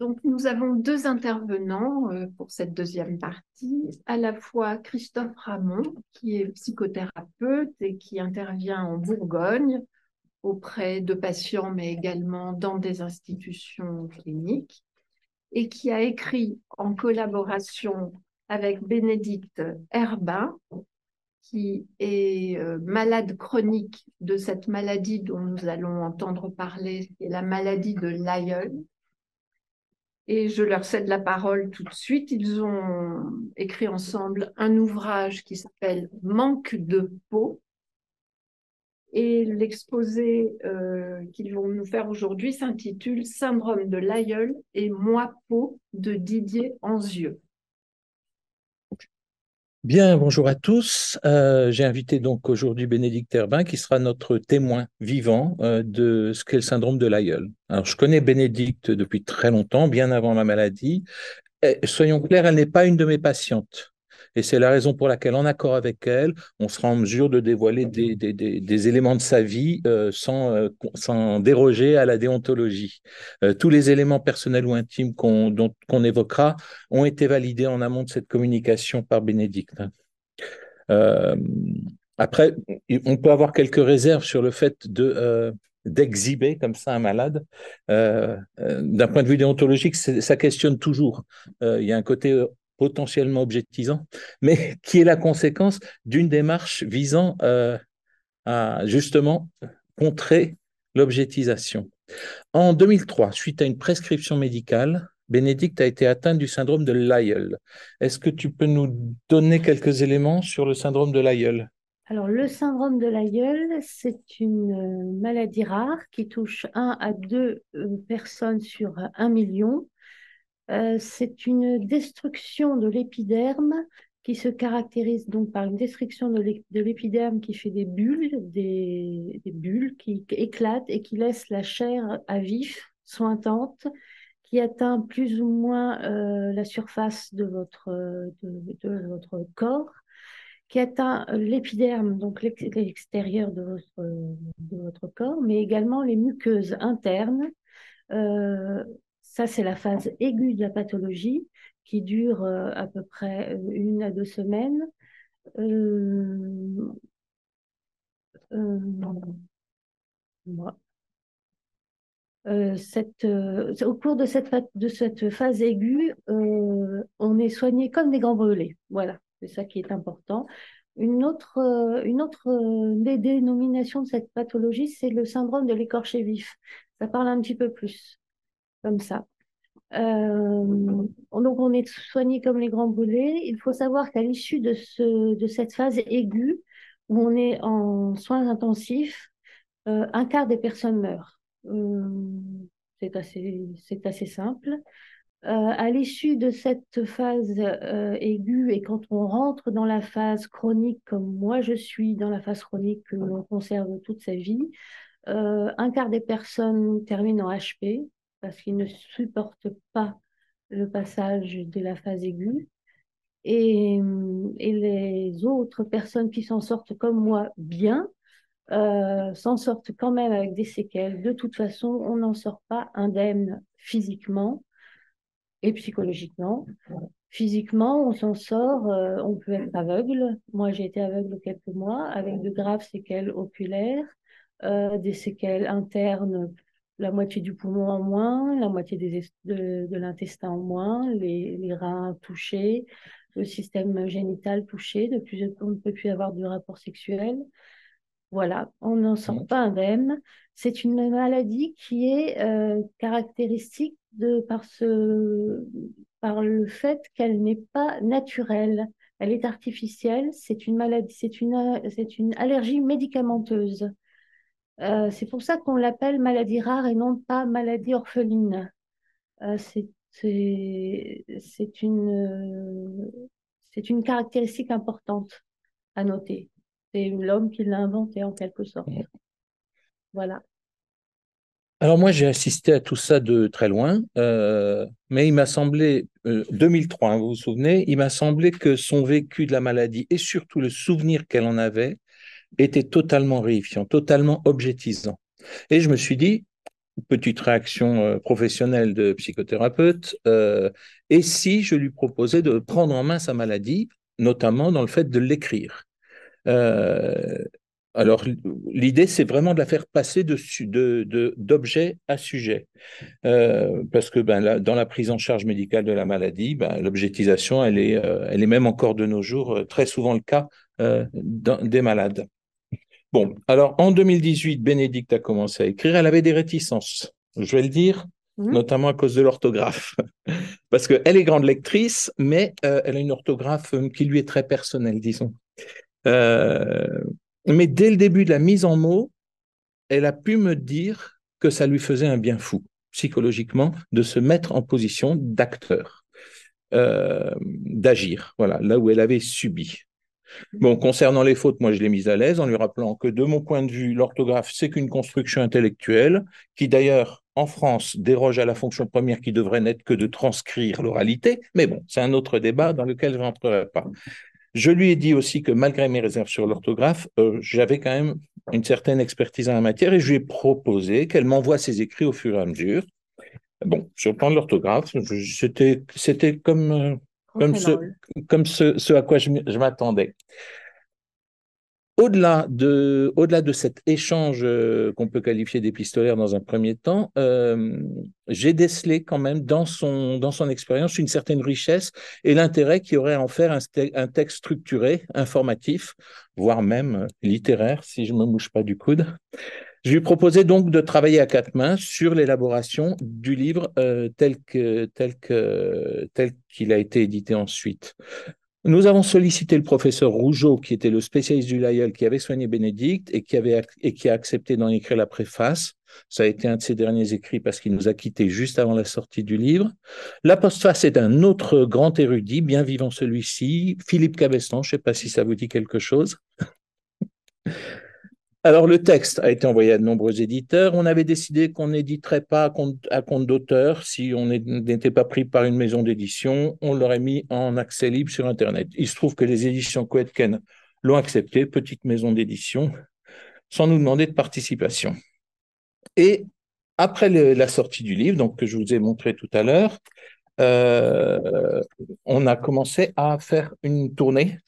Donc, nous avons deux intervenants euh, pour cette deuxième partie, à la fois Christophe Ramon, qui est psychothérapeute et qui intervient en Bourgogne auprès de patients, mais également dans des institutions cliniques, et qui a écrit en collaboration avec Bénédicte Herbin, qui est euh, malade chronique de cette maladie dont nous allons entendre parler, c'est la maladie de Lyell et je leur cède la parole tout de suite. Ils ont écrit ensemble un ouvrage qui s'appelle Manque de peau. Et l'exposé euh, qu'ils vont nous faire aujourd'hui s'intitule Syndrome de l'aïeul et moi peau de Didier Anzieux. Bien, bonjour à tous. Euh, j'ai invité donc aujourd'hui Bénédicte Herbin qui sera notre témoin vivant euh, de ce qu'est le syndrome de l'aïeul. Alors, je connais Bénédicte depuis très longtemps, bien avant ma maladie. soyons clairs, elle n'est pas une de mes patientes. Et c'est la raison pour laquelle, en accord avec elle, on sera en mesure de dévoiler des, éléments de sa vie euh, sans, euh, sans, déroger à la déontologie. Euh, tous les éléments personnels ou intimes qu'on qu'on évoquera ont été validés en amont de cette communication par Bénédicte. après, on peut avoir quelques réserves sur le fait de d'exhiber comme ça un malade. D'un point de vue déontologique, ça questionne toujours. il y a un côté potentiellement objetisant, mais qui est la conséquence d'une démarche visant euh, à justement contrer l'objetisation. En 2003, suite à une prescription médicale, Bénédicte a été atteinte du syndrome de Lyell. Est-ce que tu peux nous donner quelques éléments sur le syndrome de Lyell? Alors, le syndrome de Lyell, c'est une euh, maladie rare qui touche 1 à 2 euh, personnes sur 1 million euh, c'est une destruction de l'épiderme qui se caractérise donc par une destruction de l'épiderme qui fait des bulles, des, bulles qui éclatent et qui laissent la chair à vif, sointante, qui atteint plus ou moins euh, la surface de votre, corps, qui atteint l'épiderme, donc l'extérieur de votre, de votre corps, mais également les muqueuses internes. Euh, ça, c'est la phase aiguë de la pathologie qui dure euh, à peu près euh, une à deux semaines. Euh, au cours de cette, phase aiguë, on est soigné comme des grands brûlés. Voilà, c'est ça qui est important. Une autre, une autre des dénominations de cette pathologie, c'est le syndrome de l'écorché vif. Ça parle un petit peu plus comme ça. Euh, donc on est soigné comme les grands brûlés. Il faut savoir qu'à l'issue de, ce, de cette phase aiguë, où on est en soins intensifs, euh, un quart des personnes meurent. Euh, c'est assez, c'est assez simple. à l'issue de cette phase aiguë et quand on rentre dans la phase chronique, comme moi je suis dans la phase chronique que l'on conserve toute sa vie, un quart des personnes terminent en HP, parce qu'ils ne supportent pas le passage de la phase aiguë. Et, et les autres personnes qui s'en sortent comme moi bien, euh, s'en sortent quand même avec des séquelles. De toute façon, on n'en sort pas indemne physiquement et psychologiquement. Physiquement, on s'en sort, euh, on peut être aveugle. Moi, j'ai été aveugle quelques mois avec de graves séquelles oculaires, euh, des séquelles internes la moitié du poumon en moins, la moitié des, de, l'intestin en moins, les, reins touchés, le système génital touché, de plus, on ne peut plus avoir de rapport sexuel. Voilà, on n'en sort mmh. pas indemne. C'est une maladie qui est euh, caractéristique de, par, ce, par le fait qu'elle n'est pas naturelle. Elle est artificielle. C'est une maladie, c'est une, c'est une allergie médicamenteuse. Euh, c'est pour ça qu'on l'appelle maladie rare et non pas maladie orpheline. Euh, c'est une, c'est une caractéristique importante à noter. C'est l'homme qui l'a inventé en quelque sorte. Voilà. Alors moi, j'ai assisté à tout ça de très loin, euh, mais il m'a semblé, 2003, hein, vous vous souvenez, il m'a semblé que son vécu de la maladie et surtout le souvenir qu'elle en avait était totalement réifiant, totalement objetisant. Et je me suis dit, petite réaction professionnelle de psychothérapeute, et si je lui proposais de prendre en main sa maladie, notamment dans le fait de l'écrire? Alors, l'idée, c'est vraiment de la faire passer d'objet de, de, à sujet. Euh, parce que ben, dans la prise en charge médicale de la maladie, ben, l'objectisation, elle, est, euh, elle est même encore de nos jours euh, très souvent le cas des malades. Bon, alors en 2018, Bénédicte a commencé à écrire. Elle avait des réticences, je vais le dire, mmh. notamment à cause de l'orthographe. parce qu'elle est grande lectrice, mais elle a une orthographe qui lui est très personnelle, disons. Euh, mais dès le début de la mise en mots, elle a pu me dire que ça lui faisait un bien fou, psychologiquement, de se mettre en position d'acteur, euh, d'agir, voilà, là où elle avait subi. Bon, concernant les fautes, moi je l'ai mise à l'aise en lui rappelant que de mon point de vue, l'orthographe, c'est qu'une construction intellectuelle qui d'ailleurs en France déroge à la fonction première qui devrait n'être que de transcrire l'oralité, mais bon, c'est un autre débat dans lequel je n'entrerai pas. Je lui ai dit aussi que malgré mes réserves sur l'orthographe, euh, j'avais quand même une certaine expertise en la matière et je lui ai proposé qu'elle m'envoie ses écrits au fur et à mesure. Bon, sur le plan de l'orthographe, c'était, comme, euh, comme, ce, comme ce, ce, à quoi je m'attendais. Au-delà de, au-delà de cet échange euh, qu'on peut qualifier d'épistolaire dans un premier temps, euh, j'ai décelé quand même dans son, dans son expérience une certaine richesse et l'intérêt qu'il y aurait à en faire un, un, texte structuré, informatif, voire même littéraire, si je ne me mouche pas du coude. Je lui proposais donc de travailler à quatre mains sur l'élaboration du livre euh, tel que tel que tel qu'il a été édité ensuite. Nous avons sollicité le professeur Rougeau, qui était le spécialiste du Lyell, qui avait soigné Bénédicte et qui, a accepté d'en écrire la préface. Ça a été un de ses derniers écrits parce qu'il nous a quittés juste avant la sortie du livre. La postface est un autre grand érudit, bien vivant celui-ci, Philippe Cabestan, je ne sais pas si ça vous dit quelque chose. Alors, le texte a été envoyé à de nombreux éditeurs. On avait décidé qu'on n'éditerait pas à compte, d'auteur. Si on n'était pas pris par une maison d'édition, on l'aurait mis en accès libre sur Internet. Il se trouve que les éditions Coetken l'ont accepté, petite maison d'édition, sans nous demander de participation. Et après la sortie du livre, donc que je vous ai montré tout à l'heure, euh, on a commencé à faire une tournée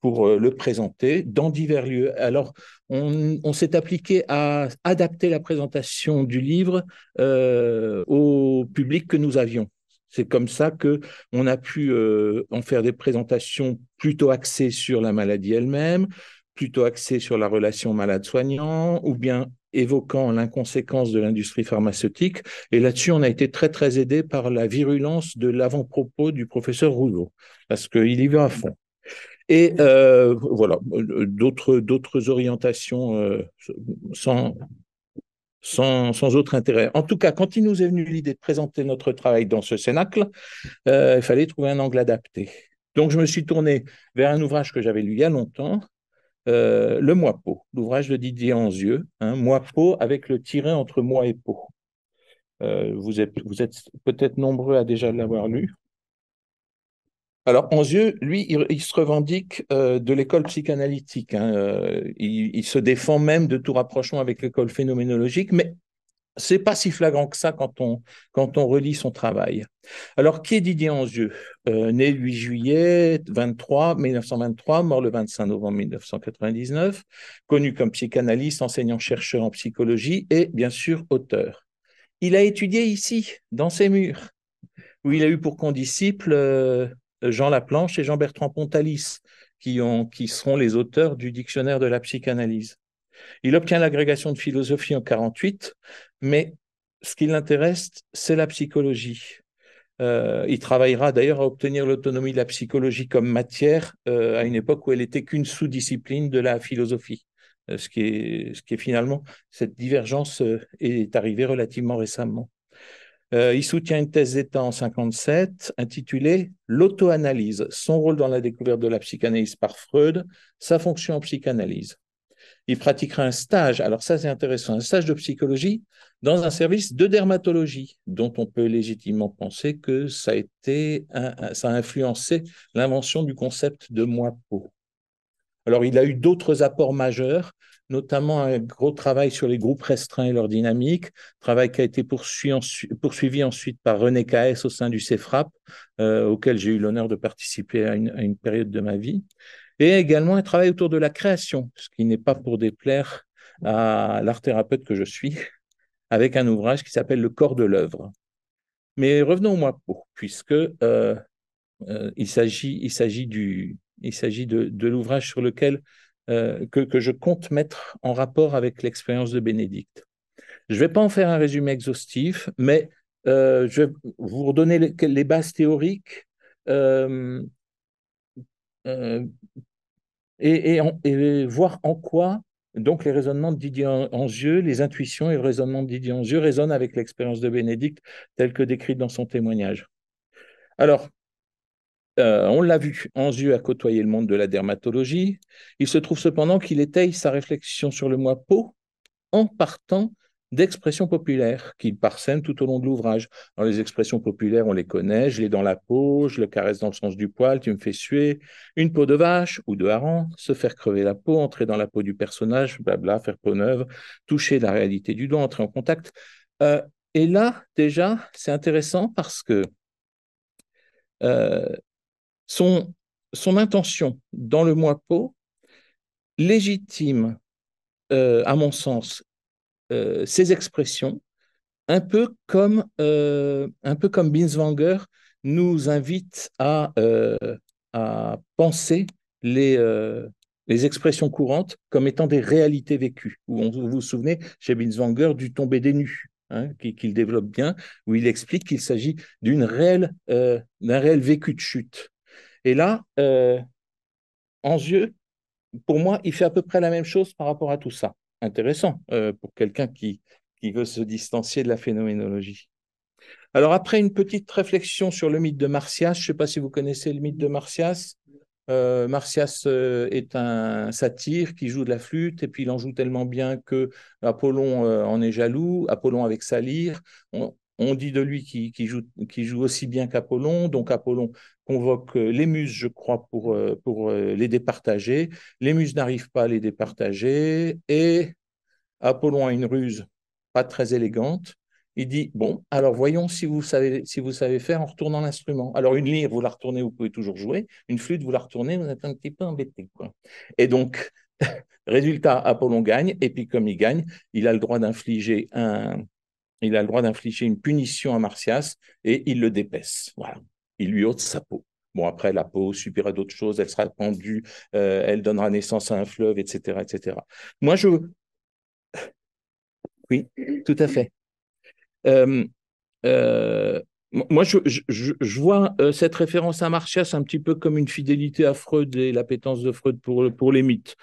pour euh, le présenter dans divers lieux. Alors, on, s'est appliqué à adapter la présentation du livre euh, au public que nous avions. C'est comme ça que on a pu euh, en faire des présentations plutôt axées sur la maladie elle-même, plutôt axées sur la relation malade-soignant, ou bien évoquant l'inconséquence de l'industrie pharmaceutique. Et là-dessus, on a été très, très aidé par la virulence de l'avant-propos du professeur Rouleau, parce qu'il y va à fond. Et euh, voilà, d'autres, d'autres orientations euh, sans, sans, sans, autre intérêt. En tout cas, quand il nous est venu l'idée de présenter notre travail dans ce cénacle, euh, il fallait trouver un angle adapté. Donc, je me suis tourné vers un ouvrage que j'avais lu il y a longtemps, euh, Le Moi Peau, l'ouvrage de Didier Anzieux, hein, Moi Peau avec le tiret entre moi et peau. Euh, vous êtes, vous êtes peut-être nombreux à déjà l'avoir lu. Alors, Anzieux, lui, il, se revendique euh, de l'école psychanalytique. Hein, euh, il, se défend même de tout rapprochement avec l'école phénoménologique, mais c'est pas si flagrant que ça quand on, quand on relit son travail. Alors, qui est Didier Anzieux euh, Né le 8 juillet 23, 1923, mort le 25 novembre 1999, connu comme psychanalyste, enseignant-chercheur en psychologie et, bien sûr, auteur. Il a étudié ici, dans ces murs, où il a eu pour condisciples Jean Laplanche et Jean-Bertrand Pontalis, qui, ont, seront les auteurs du dictionnaire de la psychanalyse. Il obtient l'agrégation de philosophie en 48, mais ce qui l'intéresse, c'est la psychologie. Euh, il travaillera d'ailleurs à obtenir l'autonomie de la psychologie comme matière euh, à une époque où elle était qu'une sous-discipline de la philosophie. Euh, ce, qui ce qui est finalement, cette divergence est arrivée relativement récemment. Euh, il soutient une thèse d'État en 57 intitulée L'auto-analyse, son rôle dans la découverte de la psychanalyse par Freud, sa fonction en psychanalyse. Il pratiquera un stage, alors ça c'est intéressant, un stage de psychologie dans un service de dermatologie, dont on peut légitimement penser que ça a, été ça a influencé l'invention du concept de moi-peau. Alors il a eu d'autres apports majeurs, notamment un gros travail sur les groupes restreints et leur dynamique, travail qui a été poursuivi, ensuite par René Caes au sein du CEFRAP, euh, auquel j'ai eu l'honneur de participer à une, période de ma vie, et également un travail autour de la création, ce qui n'est pas pour déplaire à l'art thérapeute que je suis, avec un ouvrage qui s'appelle Le corps de l'œuvre. Mais revenons au moi pour, puisque euh, euh, il s'agit, il s'agit du, il s'agit de, de l'ouvrage sur lequel euh, que, je compte mettre en rapport avec l'expérience de Bénédicte. Je ne vais pas en faire un résumé exhaustif, mais euh, je vais vous redonner les, bases théoriques euh, et, voir en quoi donc les raisonnements de Didier les intuitions et le raisonnement de Didier Angieux résonnent avec l'expérience de Bénédicte telle que décrite dans son témoignage. Alors, euh, on l'a vu, Anzieux a côtoyé le monde de la dermatologie. Il se trouve cependant qu'il étaye sa réflexion sur le moi peau en partant d'expressions populaires qu'il parsème tout au long de l'ouvrage. Dans les expressions populaires, on les connaît, je l'ai dans la peau, je le caresse dans le sens du poil, tu me fais suer, une peau de vache ou de hareng, se faire crever la peau, entrer dans la peau du personnage, blabla, faire peau neuve, toucher la réalité du doigt, entrer en contact. Euh, et là, déjà, c'est intéressant parce que euh, son, intention dans le moi peau légitime, euh, à mon sens, euh, ses expressions, un peu comme, euh, un peu comme Binswanger nous invite à, à penser les, les expressions courantes comme étant des réalités vécues. Où vous vous souvenez, chez Binswanger, du tomber des nus. Hein, qu'il développe bien, où il explique qu'il s'agit d'une réelle, d'un réel vécu de chute. Et là, euh, yeux, pour moi, il fait à peu près la même chose par rapport à tout ça. Intéressant euh, pour quelqu'un qui, qui veut se distancier de la phénoménologie. Alors après une petite réflexion sur le mythe de Martias, je ne sais pas si vous connaissez le mythe de Martias. Euh, Martias euh, est un satyre qui joue de la flûte et puis il en joue tellement bien que Apollon euh, en est jaloux. Apollon avec sa lyre. On dit de lui qu'il joue, aussi bien qu'Apollon, donc Apollon convoque euh, les muses, je crois, pour, euh, euh, les départager. Les muses n'arrivent pas à les départager et Apollon a une ruse pas très élégante. Il dit Bon, alors voyons si vous savez, si vous savez faire en retournant l'instrument. Alors, une lyre, vous la retournez, vous pouvez toujours jouer. Une flûte, vous la retournez, vous êtes un petit peu embêté. Et donc, résultat, Apollon gagne. Et puis, comme il gagne, il a le droit d'infliger un, il a le droit d'infliger une punition à Martias et il le dépaisse. Voilà. Il lui ôte sa peau. Bon, après, la peau subira d'autres choses, elle sera pendue, euh, elle donnera naissance à un fleuve, etc., etc. Moi, je... Oui, tout à fait. Euh, euh, moi, je, vois cette référence à Martias un petit peu comme une fidélité à Freud et l'appétence de Freud pour les mythes.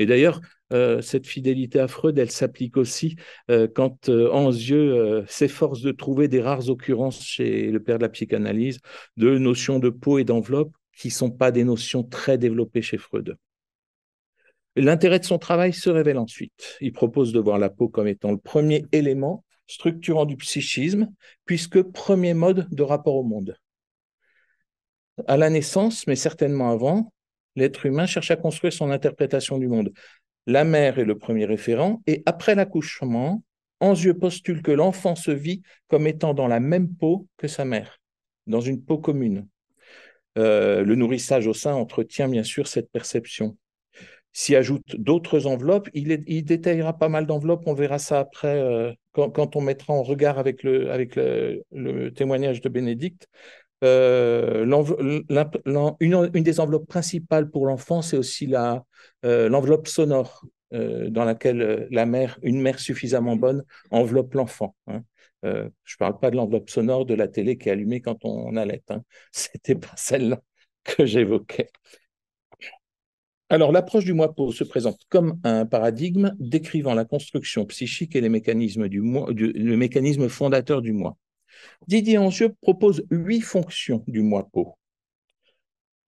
Et d'ailleurs, euh, cette fidélité à Freud, elle s'applique aussi euh, quand euh, Anzieux s'efforce de trouver des rares occurrences chez le père de la psychanalyse de notions de peau et d'enveloppe qui ne sont pas des notions très développées chez Freud. L'intérêt de son travail se révèle ensuite. Il propose de voir la peau comme étant le premier élément structurant du psychisme, puisque premier mode de rapport au monde. À la naissance, mais certainement avant, l'être humain cherche à construire son interprétation du monde la mère est le premier référent, et après l'accouchement, Anzieux postule que l'enfant se vit comme étant dans la même peau que sa mère, dans une peau commune. Euh, le nourrissage au sein entretient bien sûr cette perception. S'y ajoute d'autres enveloppes, il, détaillera pas mal d'enveloppes, on verra ça après euh, quand, on mettra en regard avec le témoignage de Bénédicte. Euh, une, des enveloppes principales pour l'enfant, c'est aussi euh, l'enveloppe sonore euh, dans laquelle la mère, une mère suffisamment bonne, enveloppe l'enfant. Hein. je ne parle pas de l'enveloppe sonore de la télé qui est allumée quand on, allait. Hein. C'était pas celle-là que j'évoquais. Alors, l'approche du moi se présente comme un paradigme décrivant la construction psychique et les mécanismes du moi, le mécanisme fondateur du moi. Didier Angieux propose huit fonctions du moi peau.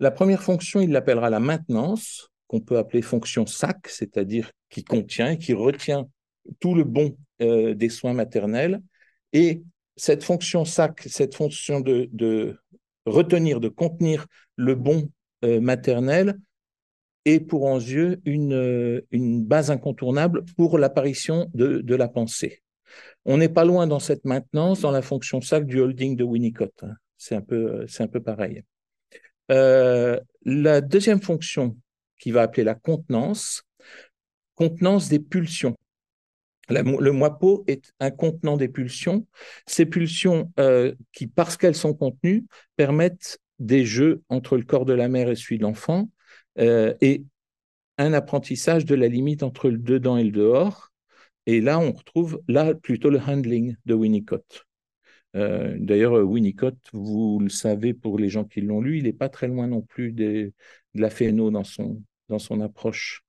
La première fonction, il l'appellera la maintenance, qu'on peut appeler fonction SAC, c'est-à-dire qui contient et qui retient tout le bon euh, des soins maternels. Et cette fonction SAC, cette fonction de, retenir, de contenir le bon euh, maternel, est pour Anzieux une, une base incontournable pour l'apparition de, la pensée. On n'est pas loin dans cette maintenance, dans la fonction SAC du holding de Winnicott. Hein. C'est un peu, pareil. Euh, la deuxième fonction qui va appeler la contenance, contenance des pulsions. le moipeau est un contenant des pulsions. Ces pulsions euh, qui, parce qu'elles sont contenues, permettent des jeux entre le corps de la mère et celui de l'enfant euh, et un apprentissage de la limite entre le dedans et le dehors. Et là, on retrouve là plutôt le handling de Winnicott. Euh, d'ailleurs, Winnicott, vous le savez pour les gens qui l'ont lu, il n'est pas très loin non plus de la phéno dans son, dans son approche.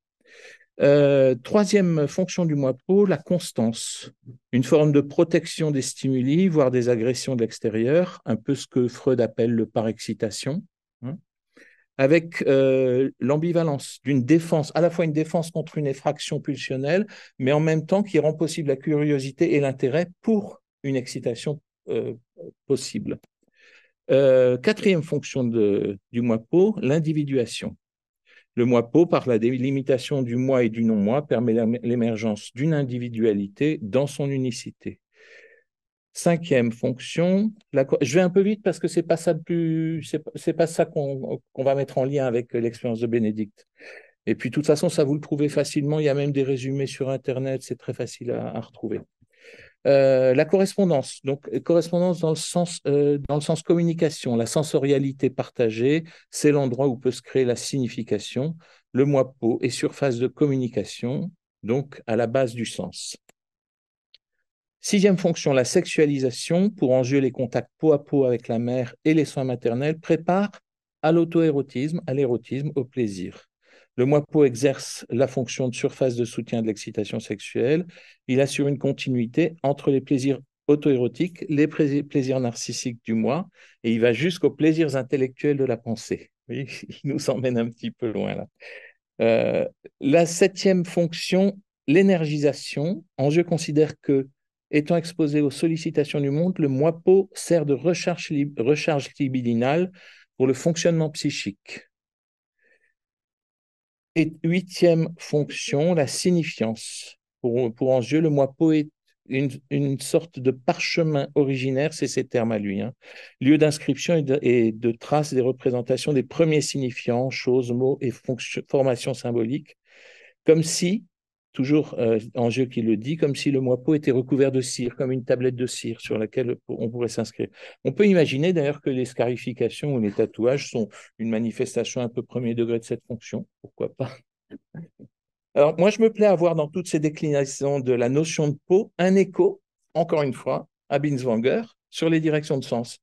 Euh, troisième fonction du moipeau, la constance, une forme de protection des stimuli, voire des agressions de l'extérieur, un peu ce que Freud appelle le par-excitation, avec euh, l'ambivalence d'une défense, à la fois une défense contre une effraction pulsionnelle, mais en même temps qui rend possible la curiosité et l'intérêt pour une excitation euh, possible. quatrième fonction du moipeau, l'individuation. Le moi pot, par la délimitation du moi et du non-moi, permet l'émergence d'une individualité dans son unicité. Cinquième fonction, je vais un peu vite parce que c'est pas ça plus, pas ça qu'on va mettre en lien avec l'expérience de Bénédicte. Et puis, de toute façon, ça vous le trouvez facilement. Il y a même des résumés sur Internet. C'est très facile à retrouver. Euh, la correspondance, donc correspondance dans le sens euh, dans le sens communication, la sensorialité partagée, c'est l'endroit où peut se créer la signification. Le moi peau est surface de communication, donc à la base du sens. Sixième fonction, la sexualisation, pour enjeu les contacts peau à peau avec la mère et les soins maternels, prépare à l'auto-érotisme, à l'érotisme, au plaisir. Le moipeau exerce la fonction de surface de soutien de l'excitation sexuelle. Il assure une continuité entre les plaisirs auto-érotiques, les plaisirs narcissiques du moi, et il va jusqu'aux plaisirs intellectuels de la pensée. il nous emmène un petit peu loin là. Euh, la septième fonction, l'énergisation. je considère que, étant exposé aux sollicitations du monde, le moipeau sert de recharge, recharge libidinale pour le fonctionnement psychique. Et huitième fonction, la signifiance. Pour, pour le moi poète une, sorte de parchemin originaire, c'est ses termes à lui, hein. lieu d'inscription et, de, traces des représentations des premiers signifiants, choses, mots et formations symboliques, comme si toujours euh, en jeu qui le dit, comme si le moipeau était recouvert de cire, comme une tablette de cire sur laquelle on pourrait s'inscrire. On peut imaginer d'ailleurs que les scarifications ou les tatouages sont une manifestation un peu premier degré de cette fonction, pourquoi pas? Alors moi, je me plais à voir dans toutes ces déclinaisons de la notion de peau un écho, encore une fois, à Binswanger sur les directions de sens.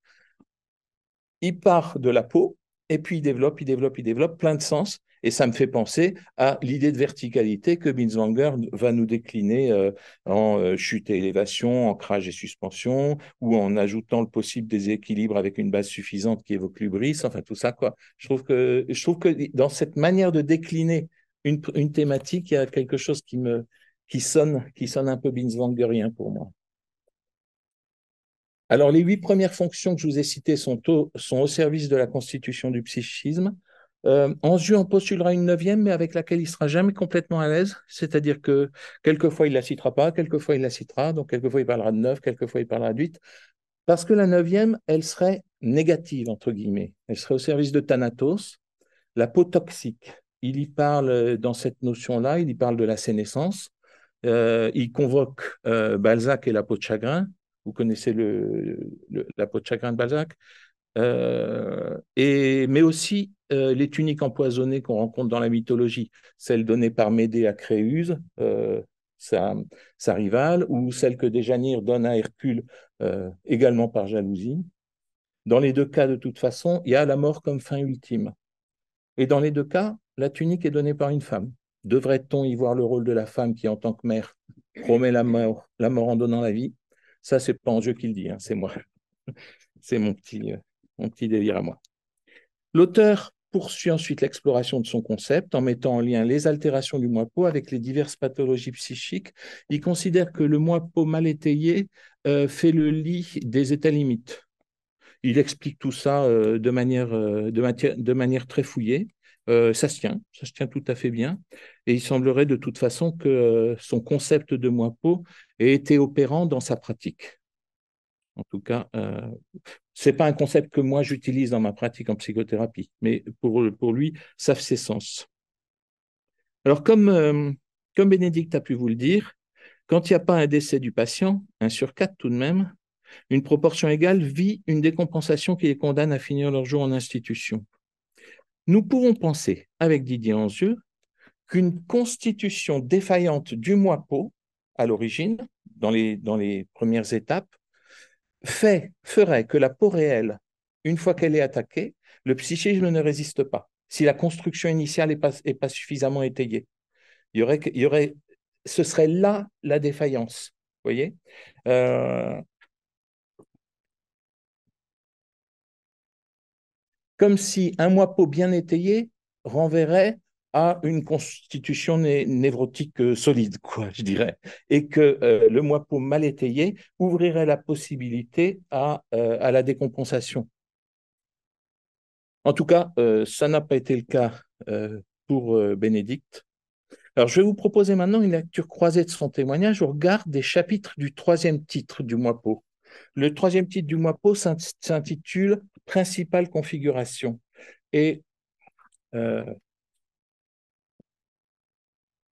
Il part de la peau, et puis il développe, il développe, il développe plein de sens, et ça me fait penser à l'idée de verticalité que Binswanger va nous décliner euh, en euh, chute et élévation, ancrage et suspension, ou en ajoutant le possible déséquilibre avec une base suffisante qui évoque l'ubris, enfin tout ça. Quoi. Je, trouve que, je trouve que dans cette manière de décliner une, thématique, il y a quelque chose qui, me, qui, sonne, qui sonne un peu Binswangerien pour moi. Alors, les huit premières fonctions que je vous ai citées sont au, sont au service de la constitution du psychisme. Euh, en postulera une neuvième, mais avec laquelle il sera jamais complètement à l'aise. C'est-à-dire que quelquefois il la citera pas, quelquefois il la citera, donc quelquefois il parlera de neuf, quelquefois il parlera de huit. Parce que la neuvième, elle serait négative, entre guillemets. Elle serait au service de Thanatos, la peau toxique. Il y parle, euh, dans cette notion-là, il y parle de la sénescence. Euh, il convoque euh, Balzac et la peau de chagrin. Vous connaissez la peau de chagrin de Balzac? Euh, et, mais aussi euh, les tuniques empoisonnées qu'on rencontre dans la mythologie, celle donnée par Médée à Créuse, euh, sa, sa, rivale, ou celle que Déjanire donne à Hercule, également par jalousie. Dans les deux cas, de toute façon, il y a la mort comme fin ultime. Et dans les deux cas, la tunique est donnée par une femme. Devrait-on y voir le rôle de la femme qui, en tant que mère, promet la mort, la mort en donnant la vie? Ça, c'est pas en jeu qu'il dit, hein, c'est moi. c'est mon petit, petit délire à moi. L'auteur poursuit ensuite l'exploration de son concept en mettant en lien les altérations du moi-peau avec les diverses pathologies psychiques. Il considère que le moi-peau mal étayé euh, fait le lit des états limites. Il explique tout ça euh, de, manière, euh, de, manière, très fouillée. Ça se tient, ça se tient tout à fait bien. Et il semblerait de toute façon que son concept de moipo ait été opérant dans sa pratique. En tout cas, euh, ce n'est pas un concept que moi j'utilise dans ma pratique en psychothérapie, mais pour, lui, ça fait sens. Alors, comme, comme Bénédicte a pu vous le dire, quand il n'y a pas un décès du patient, un sur quatre tout de même, une proportion égale vit une décompensation qui les condamne à finir leur jour en institution. Nous pouvons penser, avec Didier Anzieux, qu'une constitution défaillante du moipeau, à l'origine, dans les premières étapes, fait, ferait que la peau réelle, une fois qu'elle est attaquée, le psychisme ne résiste pas, si la construction initiale n'est pas, pas, suffisamment étayée. Y, aurait, ce serait là la défaillance. Voyez? Euh, comme si un moipeau bien étayé renverrait à une constitution névrotique euh, solide, quoi, je dirais, et que euh, le moipeau mal étayé ouvrirait la possibilité à, euh, la décompensation. En tout cas, ça n'a pas été le cas pour Bénédicte. Alors, je vais vous proposer maintenant une lecture croisée de son témoignage au regard des chapitres du troisième titre du moipeau. Le troisième titre du moipeau s'intitule Principale configuration. Et,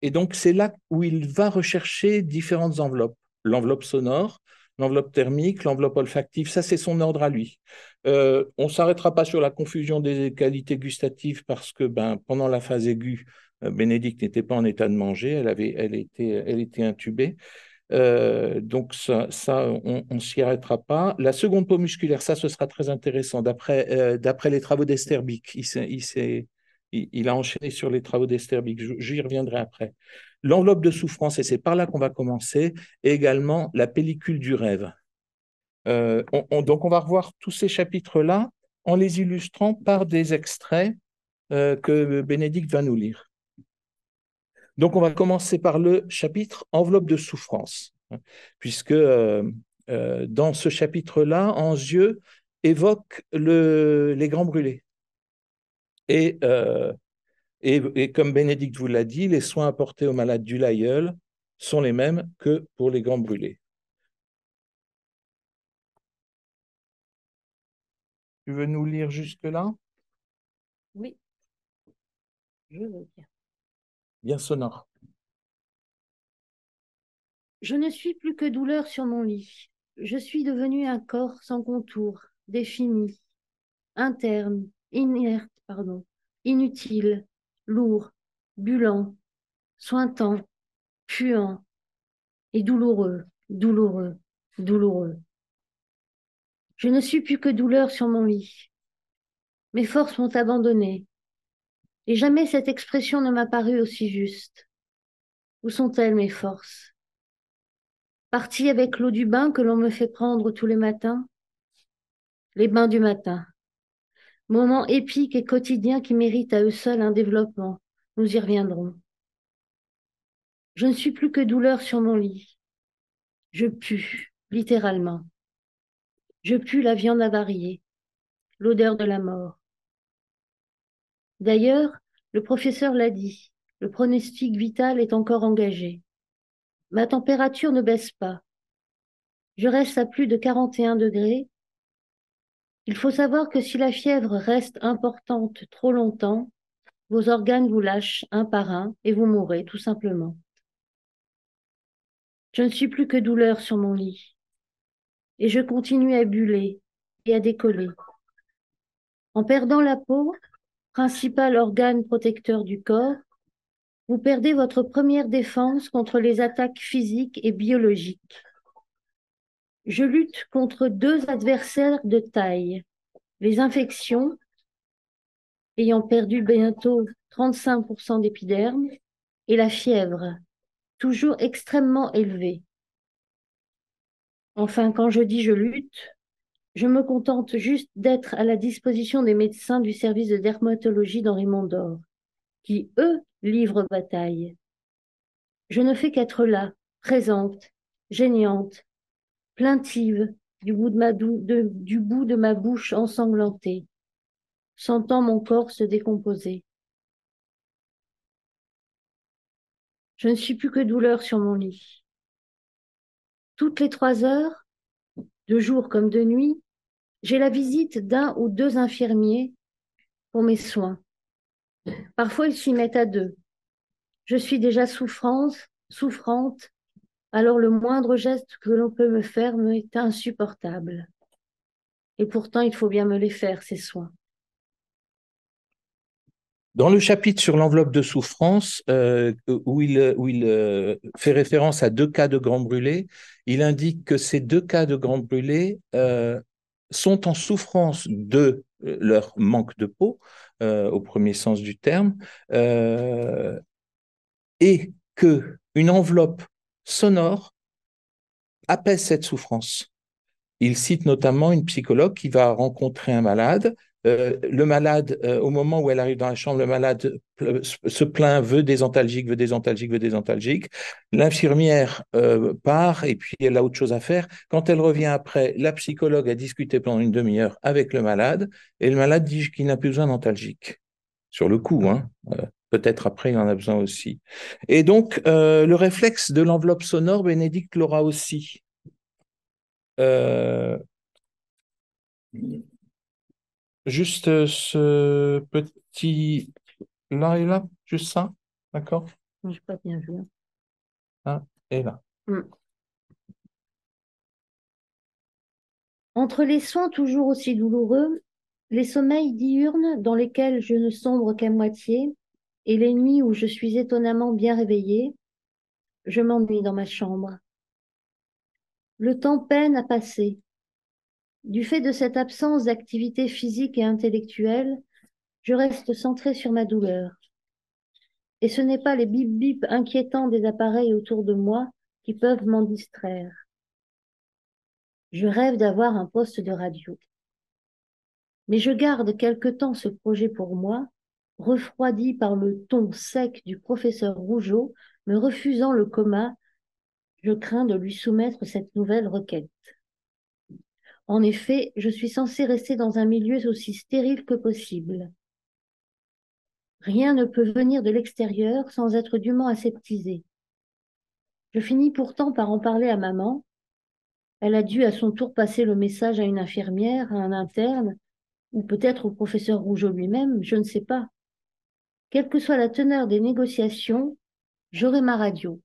et donc, c'est là où il va rechercher différentes enveloppes. L'enveloppe sonore, l'enveloppe thermique, l'enveloppe olfactive, ça c'est son ordre à lui. Euh, on ne s'arrêtera pas sur la confusion des qualités gustatives parce que ben, pendant la phase aiguë, euh, Bénédicte n'était pas en état de manger, elle, avait, elle, était, elle était intubée. Euh, donc ça, on, ne s'y arrêtera pas. La seconde peau musculaire, ça, ce sera très intéressant. D'après euh, les travaux d'Esterbic, il, il, il, a enchaîné sur les travaux d'Esterbic. J'y reviendrai après. L'enveloppe de souffrance, et c'est par là qu'on va commencer, et également la pellicule du rêve. Euh, on, donc on va revoir tous ces chapitres-là en les illustrant par des extraits que Bénédicte va nous lire. Donc, on va commencer par le chapitre enveloppe de souffrance, hein, puisque euh, euh, dans ce chapitre-là, Anzieux évoque le, les grands brûlés. Euh, et, et, comme Bénédicte vous l'a dit, les soins apportés aux malades du Laïeul sont les mêmes que pour les grands brûlés. Tu veux nous lire jusque-là? Oui. Je veux bien bien sonore. Je ne suis plus que douleur sur mon lit. Je suis devenu un corps sans contour, défini, interne, inerte, pardon, inutile, lourd, bulant, sointant, puant et douloureux, douloureux, douloureux. Je ne suis plus que douleur sur mon lit. Mes forces m'ont abandonné. Et jamais cette expression ne m'a paru aussi juste. Où sont-elles mes forces? Partie avec l'eau du bain que l'on me fait prendre tous les matins? Les bains du matin. Moment épique et quotidien qui mérite à eux seuls un développement. Nous y reviendrons. Je ne suis plus que douleur sur mon lit. Je pue, littéralement. Je pue la viande avariée, l'odeur de la mort. D'ailleurs, le professeur l'a dit, le pronostic vital est encore engagé. Ma température ne baisse pas. Je reste à plus de 41 degrés. Il faut savoir que si la fièvre reste importante trop longtemps, vos organes vous lâchent un par un et vous mourrez tout simplement. Je ne suis plus que douleur sur mon lit. Et je continue à buller et à décoller. En perdant la peau, principal organe protecteur du corps, vous perdez votre première défense contre les attaques physiques et biologiques. Je lutte contre deux adversaires de taille, les infections, ayant perdu bientôt 35% d'épiderme, et la fièvre, toujours extrêmement élevée. Enfin, quand je dis je lutte, je me contente juste d'être à la disposition des médecins du service de dermatologie d'Henri Mondor, qui, eux, livrent bataille. Je ne fais qu'être là, présente, gênante, plaintive du bout de ma, bouche ensanglantée, sentant mon corps se décomposer. Je ne suis plus que douleur sur mon lit. Toutes les trois heures, de jour comme de nuit, j'ai la visite d'un ou deux infirmiers pour mes soins. Parfois, ils s'y mettent à deux. Je suis déjà souffrance, souffrante alors le moindre geste que l'on peut me faire me est insupportable. Et pourtant, il faut bien me les faire, ces soins. Dans le chapitre sur l'enveloppe de souffrance, euh, où il, où il euh, fait référence à deux cas de grand brûlé, il indique que ces deux cas de grand brûlé euh, sont en souffrance de leur manque de peau, au premier sens du terme, et que une enveloppe sonore apaise cette souffrance. Il cite notamment une psychologue qui va rencontrer un malade euh, le malade, euh, au moment où elle arrive dans la chambre, le malade se plaint, veut des antalgiques, veut des antalgiques, veut des antalgiques. L'infirmière euh, part et puis elle a autre chose à faire. Quand elle revient après, la psychologue a discuté pendant une demi-heure avec le malade et le malade dit qu'il n'a plus besoin d'antalgiques. Sur le coup, hein. Peut-être après, il en a besoin aussi. Et donc, le réflexe de l'enveloppe sonore, Bénédicte l'aura aussi. Juste euh, ce petit là et là, juste ça, d'accord? Je n'ai pas bien vu. Là et là. Hmm. Entre les soins toujours aussi douloureux, les sommeils diurnes dans lesquels je ne sombre qu'à moitié, et les nuits où je suis étonnamment bien réveillée, je m'ennuie dans ma chambre. Le temps peine à passer. Du fait de cette absence d'activité physique et intellectuelle, je reste centré sur ma douleur. Et ce n'est pas les bip-bip inquiétants des appareils autour de moi qui peuvent m'en distraire. Je rêve d'avoir un poste de radio. Mais je garde quelque temps ce projet pour moi, refroidi par le ton sec du professeur Rougeau, me refusant le coma, je crains de lui soumettre cette nouvelle requête. En effet, je suis censée rester dans un milieu aussi stérile que possible. Rien ne peut venir de l'extérieur sans être dûment aseptisé. Je finis pourtant par en parler à maman. Elle a dû à son tour passer le message à une infirmière, à un interne, ou peut-être au professeur Rougeau lui-même, je ne sais pas. Quelle que soit la teneur des négociations, j'aurai ma radio.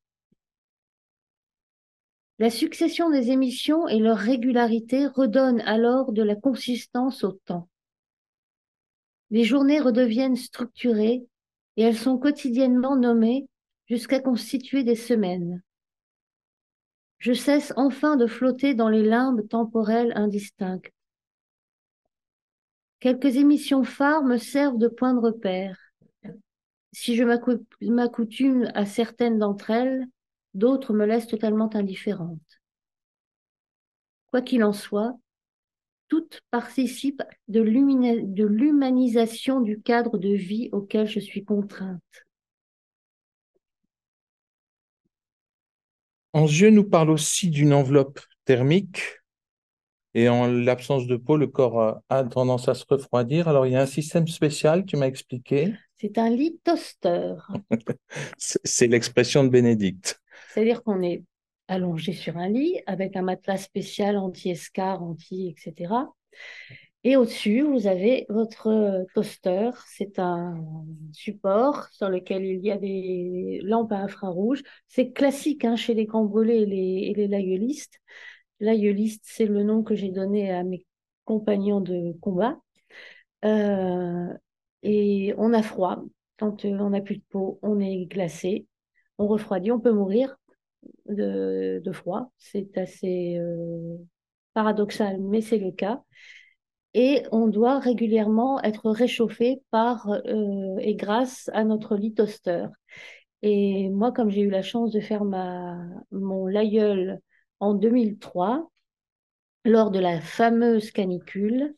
La succession des émissions et leur régularité redonnent alors de la consistance au temps. Les journées redeviennent structurées et elles sont quotidiennement nommées jusqu'à constituer des semaines. Je cesse enfin de flotter dans les limbes temporelles indistinctes. Quelques émissions phares me servent de point de repère. Si je m'accoutume à certaines d'entre elles, D'autres me laissent totalement indifférente. Quoi qu'il en soit, toutes participent de l'humanisation du cadre de vie auquel je suis contrainte. Angieux nous parle aussi d'une enveloppe thermique et en l'absence de peau, le corps a tendance à se refroidir. Alors, il y a un système spécial, tu m'as expliqué. C'est un lit toaster. C'est l'expression de Bénédicte. C'est-à-dire qu'on est allongé sur un lit avec un matelas spécial anti-escar, anti, etc. Et au-dessus, vous avez votre toaster. C'est un support sur lequel il y a des lampes à infrarouge. C'est classique hein, chez les grands brûlés et les, et les laïeulistes. Laïeuliste, c'est le nom que j'ai donné à mes compagnons de combat. Euh, et on a froid. Quand on n'a plus de peau, on est glacé, on refroidit, on peut mourir de, froid. C'est assez euh, paradoxal, mais c'est le cas. Et on doit régulièrement être réchauffé par euh, et grâce à notre lit toaster. Et moi, comme j'ai eu la chance de faire ma, mon laïeul en 2003, lors de la fameuse canicule,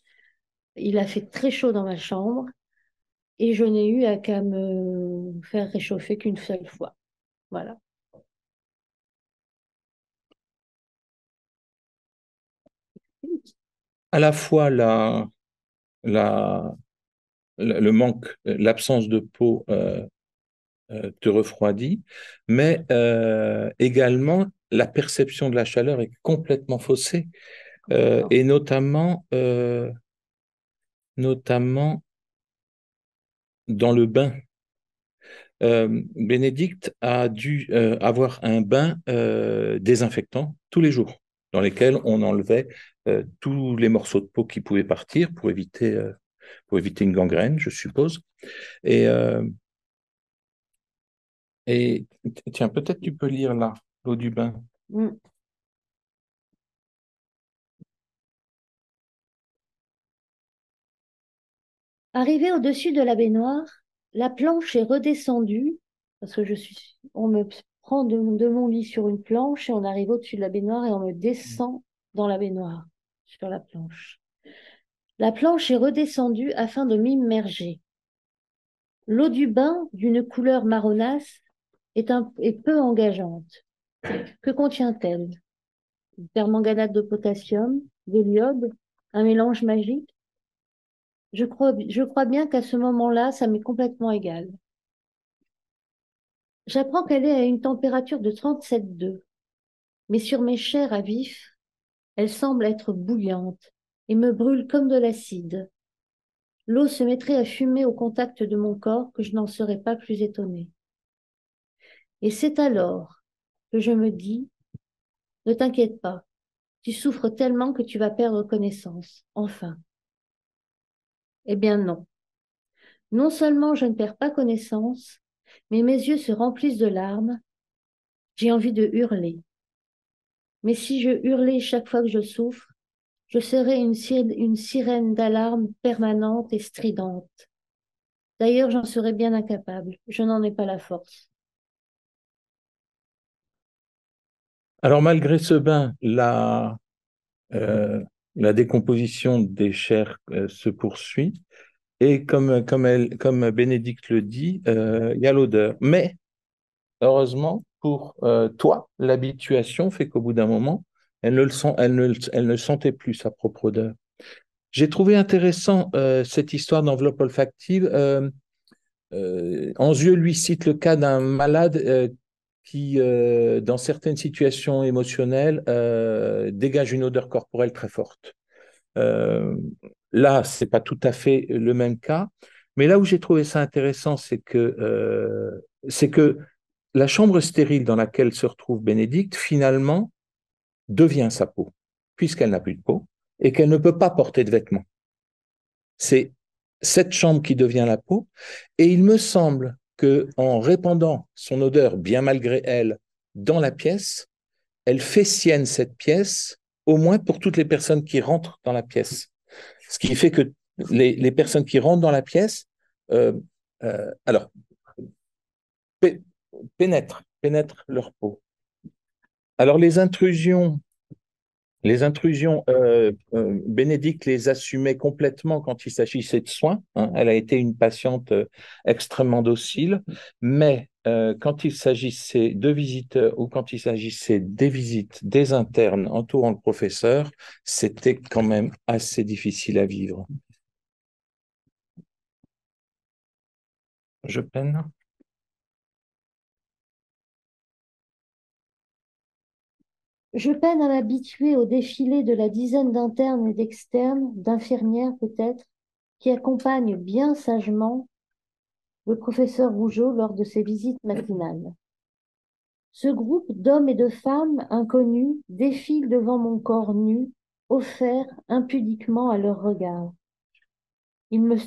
il a fait très chaud dans ma chambre et je n'ai eu à qu'à me faire réchauffer qu'une seule fois. Voilà. à la fois la, la, le manque, l'absence de peau euh, te refroidit, mais également la perception de la chaleur est complètement faussée, et notamment, notamment dans le bain. Bénédicte a dû avoir un bain désinfectant tous les jours, dans lesquels on enlevait tous les morceaux de peau qui pouvaient partir pour éviter, pour éviter une gangrène, je suppose. Et, et tiens, peut-être tu peux lire là, l'eau du bain. Mm. Arrivé au-dessus de la baignoire, la planche est redescendue, parce que je suis, on me prend de, mon lit sur une planche et on arrive au-dessus de la baignoire et on me descend dans la baignoire, sur la planche. La planche est redescendue afin de m'immerger. L'eau du bain, d'une couleur marronasse, est, peu engageante. Que contient-elle? Permanganate de potassium, de l'iode, un mélange magique? Je crois, bien qu'à ce moment-là, ça m'est complètement égal. J'apprends qu'elle est à une température de 37,2, mais sur mes chairs à vif, elle semble être bouillante et me brûle comme de l'acide. L'eau se mettrait à fumer au contact de mon corps que je n'en serais pas plus étonnée. Et c'est alors que je me dis, ne t'inquiète pas, tu souffres tellement que tu vas perdre connaissance, enfin. Eh bien non. Non seulement je ne perds pas connaissance, mais mes yeux se remplissent de larmes. J'ai envie de hurler. Mais si je hurlais chaque fois que je souffre, je serais une, sirène d'alarme permanente et stridente. D'ailleurs, j'en serais bien incapable. Je n'en ai pas la force. Alors, malgré ce bain, la, euh, la décomposition des chairs euh, se poursuit. Et comme, comme, elle, comme Bénédicte le dit, euh, il y a l'odeur. Mais heureusement, pour euh, toi, l'habituation fait qu'au bout d'un moment, elle ne, le elle, ne, elle ne sentait plus sa propre odeur. J'ai trouvé intéressant cette histoire d'enveloppe olfactive. Anzieux lui cite le cas d'un malade qui, euh, dans certaines situations émotionnelles, euh, dégage une odeur corporelle très forte. Euh, là, c'est pas tout à fait le même cas, mais là où j'ai trouvé ça intéressant, c'est que c'est que la chambre stérile dans laquelle se retrouve Bénédicte, finalement, devient sa peau, puisqu'elle n'a plus de peau et qu'elle ne peut pas porter de vêtements. C'est cette chambre qui devient la peau, et il me semble que en répandant son odeur, bien malgré elle, dans la pièce, elle fait sienne cette pièce, au moins pour toutes les personnes qui rentrent dans la pièce. Ce qui fait que les, personnes qui rentrent dans la pièce, euh, euh, alors, pénètrent, pénètrent leur peau. Alors les intrusions les intrusions, euh, euh, Bénédicte les assumait complètement quand il s'agissait de soins. Hein. Elle a été une patiente euh, extrêmement docile, mais quand il s'agissait de visiteurs ou quand il s'agissait des visites des internes entourant le professeur, c'était quand même assez difficile à vivre. Je peine. Je peine à m'habituer au défilé de la dizaine d'internes et d'externes, d'infirmières peut-être, qui accompagnent bien sagement le professeur Rougeau lors de ses visites matinales. Ce groupe d'hommes et de femmes inconnus défile devant mon corps nu, offert impudiquement à leur regard. Ils me,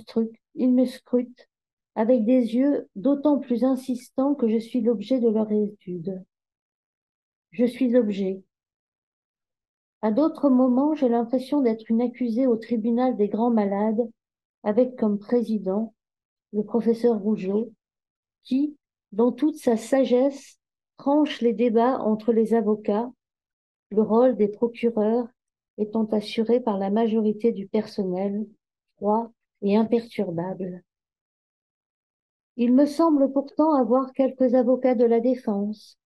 ils me scrutent avec des yeux d'autant plus insistants que je suis l'objet de leur étude. Je suis objet, à d'autres moments, j'ai l'impression d'être une accusée au tribunal des grands malades, avec comme président le professeur Rougeau, qui, dans toute sa sagesse, tranche les débats entre les avocats, le rôle des procureurs étant assuré par la majorité du personnel, froid et imperturbable. Il me semble pourtant avoir quelques avocats de la défense,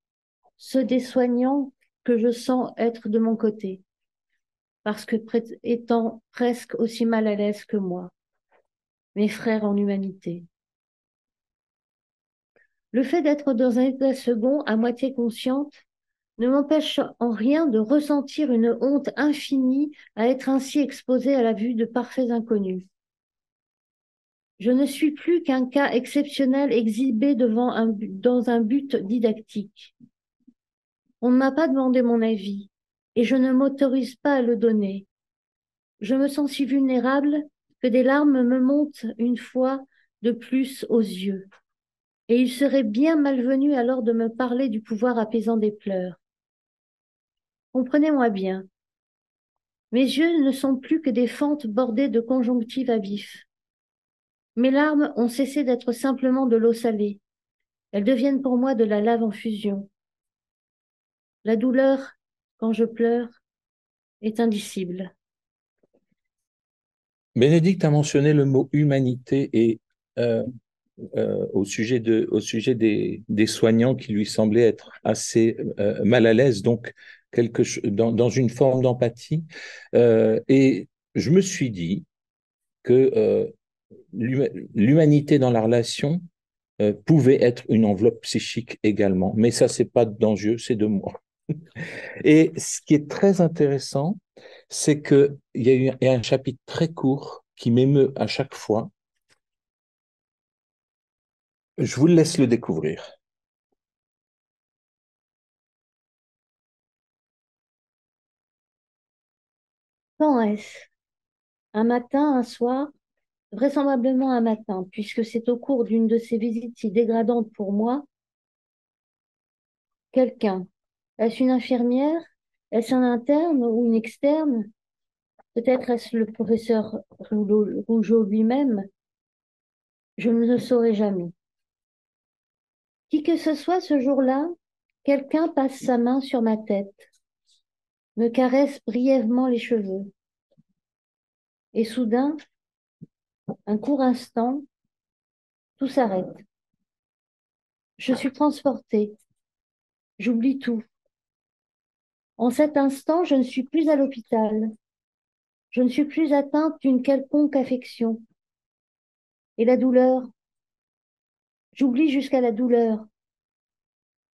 ceux des soignants que je sens être de mon côté, parce que étant presque aussi mal à l'aise que moi, mes frères en humanité. Le fait d'être dans un état second, à moitié consciente, ne m'empêche en rien de ressentir une honte infinie à être ainsi exposée à la vue de parfaits inconnus. Je ne suis plus qu'un cas exceptionnel exhibé devant dans un but didactique. On ne m'a pas demandé mon avis et je ne m'autorise pas à le donner. Je me sens si vulnérable que des larmes me montent une fois de plus aux yeux. Et il serait bien malvenu alors de me parler du pouvoir apaisant des pleurs. Comprenez-moi bien. Mes yeux ne sont plus que des fentes bordées de conjonctives à vif. Mes larmes ont cessé d'être simplement de l'eau salée. Elles deviennent pour moi de la lave en fusion. La douleur, quand je pleure, est indicible. Bénédicte a mentionné le mot humanité et euh, euh, au sujet, de, au sujet des, des, soignants qui lui semblaient être assez euh, mal à l'aise, donc quelque, dans, dans une forme d'empathie. Et je me suis dit que l'humanité dans la relation pouvait être une enveloppe psychique également. Mais ça, c'est pas d'enjeu, c'est de moi. Et ce qui est très intéressant, c'est qu'il y, a un chapitre très court qui m'émeut à chaque fois. Je vous laisse le découvrir. Quand est-ce? Un matin, un soir? Vraisemblablement un matin, puisque c'est au cours d'une de ces visites si dégradantes pour moi, quelqu'un, est-ce une infirmière, est-ce un interne ou une externe, peut-être est-ce le professeur Rougeau lui-même, je ne le saurai jamais. Qui que ce soit ce jour-là, quelqu'un passe sa main sur ma tête, me caresse brièvement les cheveux, et soudain, un court instant, tout s'arrête. Je suis transportée. J'oublie tout. En cet instant, je ne suis plus à l'hôpital. Je ne suis plus atteinte d'une quelconque affection. Et la douleur, j'oublie jusqu'à la douleur,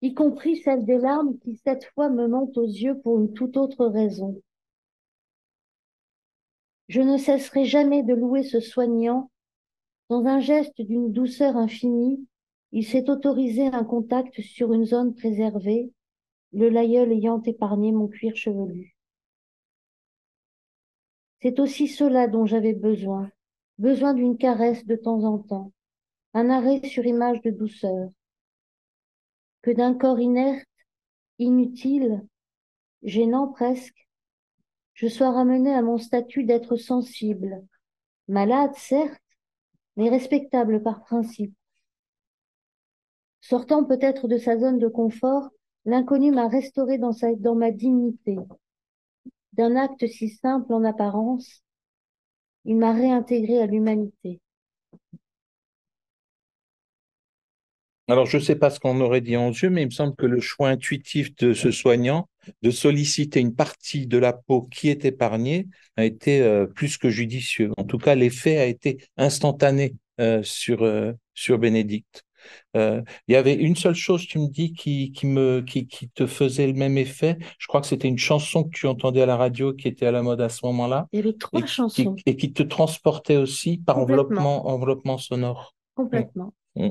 y compris celle des larmes qui cette fois me montent aux yeux pour une toute autre raison. Je ne cesserai jamais de louer ce soignant. Dans un geste d'une douceur infinie, il s'est autorisé un contact sur une zone préservée, le laïeul ayant épargné mon cuir chevelu. C'est aussi cela dont j'avais besoin, besoin d'une caresse de temps en temps, un arrêt sur image de douceur, que d'un corps inerte, inutile, gênant presque, je sois ramené à mon statut d'être sensible, malade certes, mais respectable par principe. Sortant peut-être de sa zone de confort, l'inconnu m'a restauré dans, ma dignité. D'un acte si simple en apparence, il m'a réintégré à l'humanité. Alors, je ne sais pas ce qu'on aurait dit en jeu, mais il me semble que le choix intuitif de ce soignant de solliciter une partie de la peau qui est épargnée a été euh, plus que judicieux. En tout cas, l'effet a été instantané euh, euh, sur Bénédicte. Il y avait une seule chose, tu me dis, qui, qui, me, qui, qui te faisait le même effet. Je crois que c'était une chanson que tu entendais à la radio qui était à la mode à ce moment-là. Il y avait trois et chansons. Qui, et qui te transportait aussi par enveloppement, enveloppement sonore. Complètement. Mmh.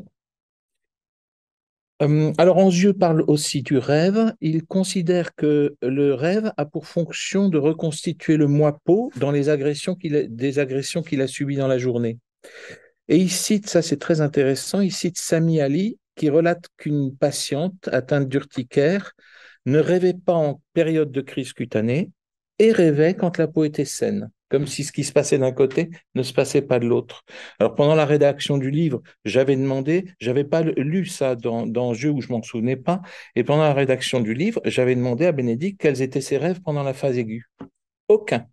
Euh, alors, Anzieux parle aussi du rêve. Il considère que le rêve a pour fonction de reconstituer le moi-peau dans les agressions qu'il a, des agressions qu'il a subies dans la journée. Et il cite, ça c'est très intéressant, il cite Sami Ali qui relate qu'une patiente atteinte d'urticaire ne rêvait pas en période de crise cutanée et rêvait quand la peau était saine comme si ce qui se passait d'un côté ne se passait pas de l'autre. Alors pendant la rédaction du livre, j'avais demandé, j'avais pas lu ça dans, dans jeu où je m'en souvenais pas, et pendant la rédaction du livre, j'avais demandé à Bénédicte quels étaient ses rêves pendant la phase aiguë. Aucun.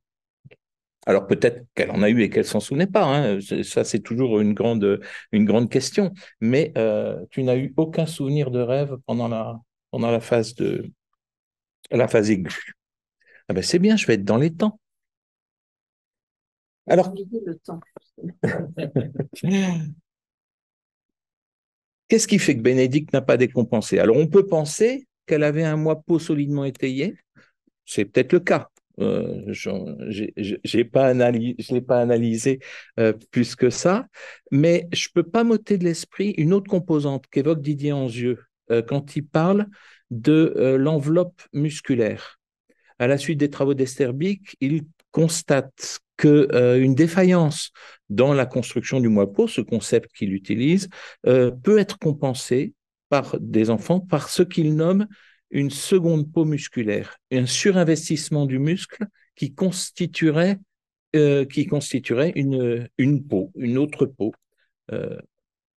Alors peut-être qu'elle en a eu et qu'elle s'en souvenait pas. Hein. Ça, c'est toujours une grande, une grande question. Mais euh, tu n'as eu aucun souvenir de rêve pendant la, pendant la phase de la phase aiguë. Ah ben c'est bien, je vais être dans les temps. Alors, le temps. Qu'est-ce qui fait que Bénédicte n'a pas décompensé? Alors, on peut penser qu'elle avait un mois peau solidement étayé. C'est peut-être le cas. Euh, je n'ai pas, analysé, pas analysé euh, plus que ça, mais je ne peux pas m'ôter de l'esprit une autre composante qu'évoque Didier Anzieux euh, quand il parle de l'enveloppe musculaire. À la suite des travaux d'Esterbic, il constate qu'une défaillance dans la construction du mois-peau, ce concept qu'il utilise, peut être compensée par des enfants par ce qu'il nomme une seconde peau musculaire, un surinvestissement du muscle qui constituerait, constituerait une, peau, une autre peau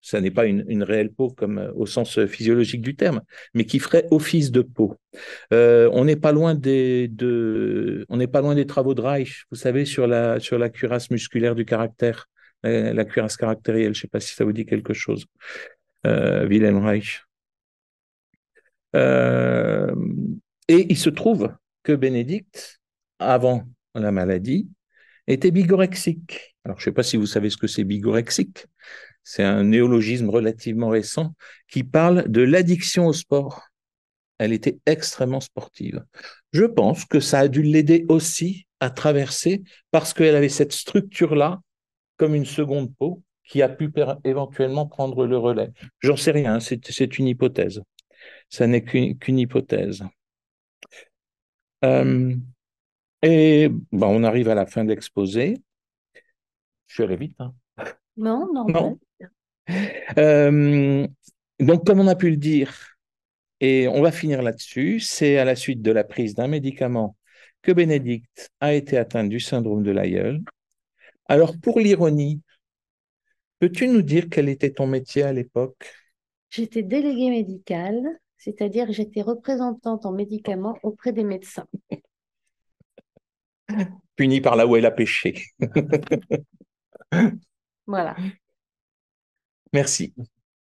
ça n'est pas une, réelle peau comme euh, au sens euh, physiologique du terme, mais qui ferait office de peau. Euh, on n'est pas loin des travaux de Reich, vous savez sur la sur la cuirasse musculaire du caractère, la, cuirasse caractérielle. Je ne sais pas si ça vous dit quelque chose. Wilhelm Reich. Et il se trouve que Bénédicte, avant la maladie, était bigorexique. Alors, je ne sais pas si vous savez ce que c'est bigorexique. C'est un néologisme relativement récent qui parle de l'addiction au sport. Elle était extrêmement sportive. Je pense que ça a dû l'aider aussi à traverser parce qu'elle avait cette structure-là comme une seconde peau qui a pu éventuellement prendre le relais. J'en sais rien, c'est une hypothèse. Ça n'est qu'une hypothèse. Euh, et bon, on arrive à la fin de l'exposé. Je suis allé vite. Hein. Non, non. non. Euh, donc, comme on a pu le dire, et on va finir là-dessus, c'est à la suite de la prise d'un médicament que Bénédicte a été atteinte du syndrome de l'aïeul. Alors, pour l'ironie, peux-tu nous dire quel était ton métier à l'époque? J'étais déléguée médicale, c'est-à-dire j'étais représentante en médicaments auprès des médecins. Punie par là où elle a péché. voilà. Merci.